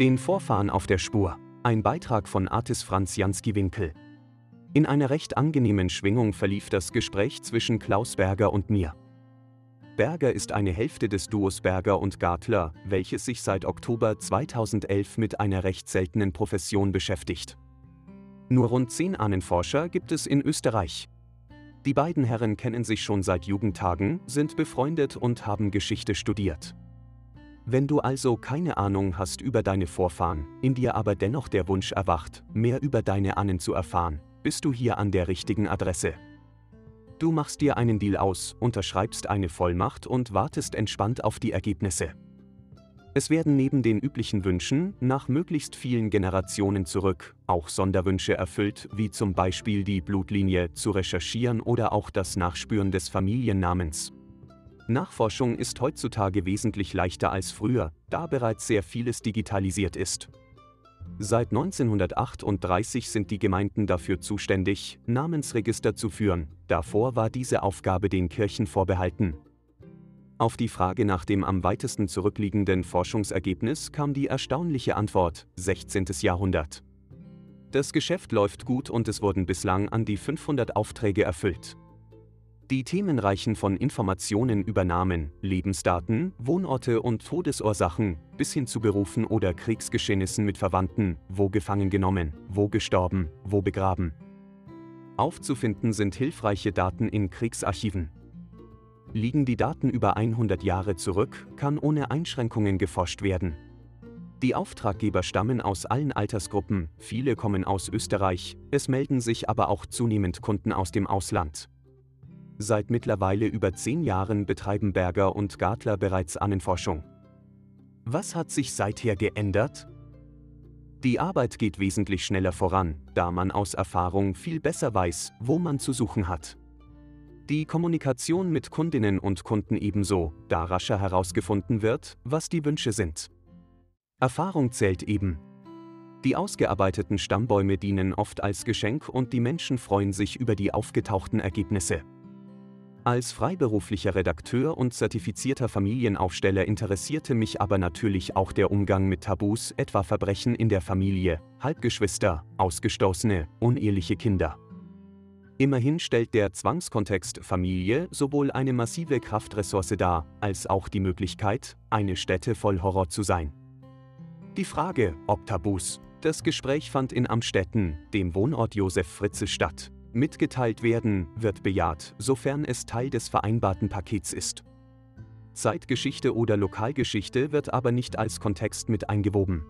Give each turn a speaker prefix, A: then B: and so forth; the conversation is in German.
A: Den Vorfahren auf der Spur. Ein Beitrag von Artis Franz Jansky-Winkel. In einer recht angenehmen Schwingung verlief das Gespräch zwischen Klaus Berger und mir. Berger ist eine Hälfte des Duos Berger und Gartler, welches sich seit Oktober 2011 mit einer recht seltenen Profession beschäftigt. Nur rund zehn Ahnenforscher gibt es in Österreich. Die beiden Herren kennen sich schon seit Jugendtagen, sind befreundet und haben Geschichte studiert. Wenn du also keine Ahnung hast über deine Vorfahren, in dir aber dennoch der Wunsch erwacht, mehr über deine Ahnen zu erfahren, bist du hier an der richtigen Adresse. Du machst dir einen Deal aus, unterschreibst eine Vollmacht und wartest entspannt auf die Ergebnisse. Es werden neben den üblichen Wünschen nach möglichst vielen Generationen zurück auch Sonderwünsche erfüllt, wie zum Beispiel die Blutlinie zu recherchieren oder auch das Nachspüren des Familiennamens. Nachforschung ist heutzutage wesentlich leichter als früher, da bereits sehr vieles digitalisiert ist. Seit 1938 sind die Gemeinden dafür zuständig, Namensregister zu führen, davor war diese Aufgabe den Kirchen vorbehalten. Auf die Frage nach dem am weitesten zurückliegenden Forschungsergebnis kam die erstaunliche Antwort 16. Jahrhundert. Das Geschäft läuft gut und es wurden bislang an die 500 Aufträge erfüllt. Die Themen reichen von Informationen über Namen, Lebensdaten, Wohnorte und Todesursachen bis hin zu Berufen oder Kriegsgeschehnissen mit Verwandten, wo gefangen genommen, wo gestorben, wo begraben. Aufzufinden sind hilfreiche Daten in Kriegsarchiven. Liegen die Daten über 100 Jahre zurück, kann ohne Einschränkungen geforscht werden. Die Auftraggeber stammen aus allen Altersgruppen, viele kommen aus Österreich, es melden sich aber auch zunehmend Kunden aus dem Ausland. Seit mittlerweile über zehn Jahren betreiben Berger und Gartler bereits Ahnenforschung. Was hat sich seither geändert? Die Arbeit geht wesentlich schneller voran, da man aus Erfahrung viel besser weiß, wo man zu suchen hat. Die Kommunikation mit Kundinnen und Kunden ebenso, da rascher herausgefunden wird, was die Wünsche sind. Erfahrung zählt eben. Die ausgearbeiteten Stammbäume dienen oft als Geschenk und die Menschen freuen sich über die aufgetauchten Ergebnisse. Als freiberuflicher Redakteur und zertifizierter Familienaufsteller interessierte mich aber natürlich auch der Umgang mit Tabus, etwa Verbrechen in der Familie, Halbgeschwister, Ausgestoßene, uneheliche Kinder. Immerhin stellt der Zwangskontext Familie sowohl eine massive Kraftressource dar, als auch die Möglichkeit, eine Stätte voll Horror zu sein. Die Frage, ob Tabus. Das Gespräch fand in Amstetten, dem Wohnort Josef Fritze, statt. Mitgeteilt werden wird bejaht, sofern es Teil des vereinbarten Pakets ist. Zeitgeschichte oder Lokalgeschichte wird aber nicht als Kontext mit eingewoben.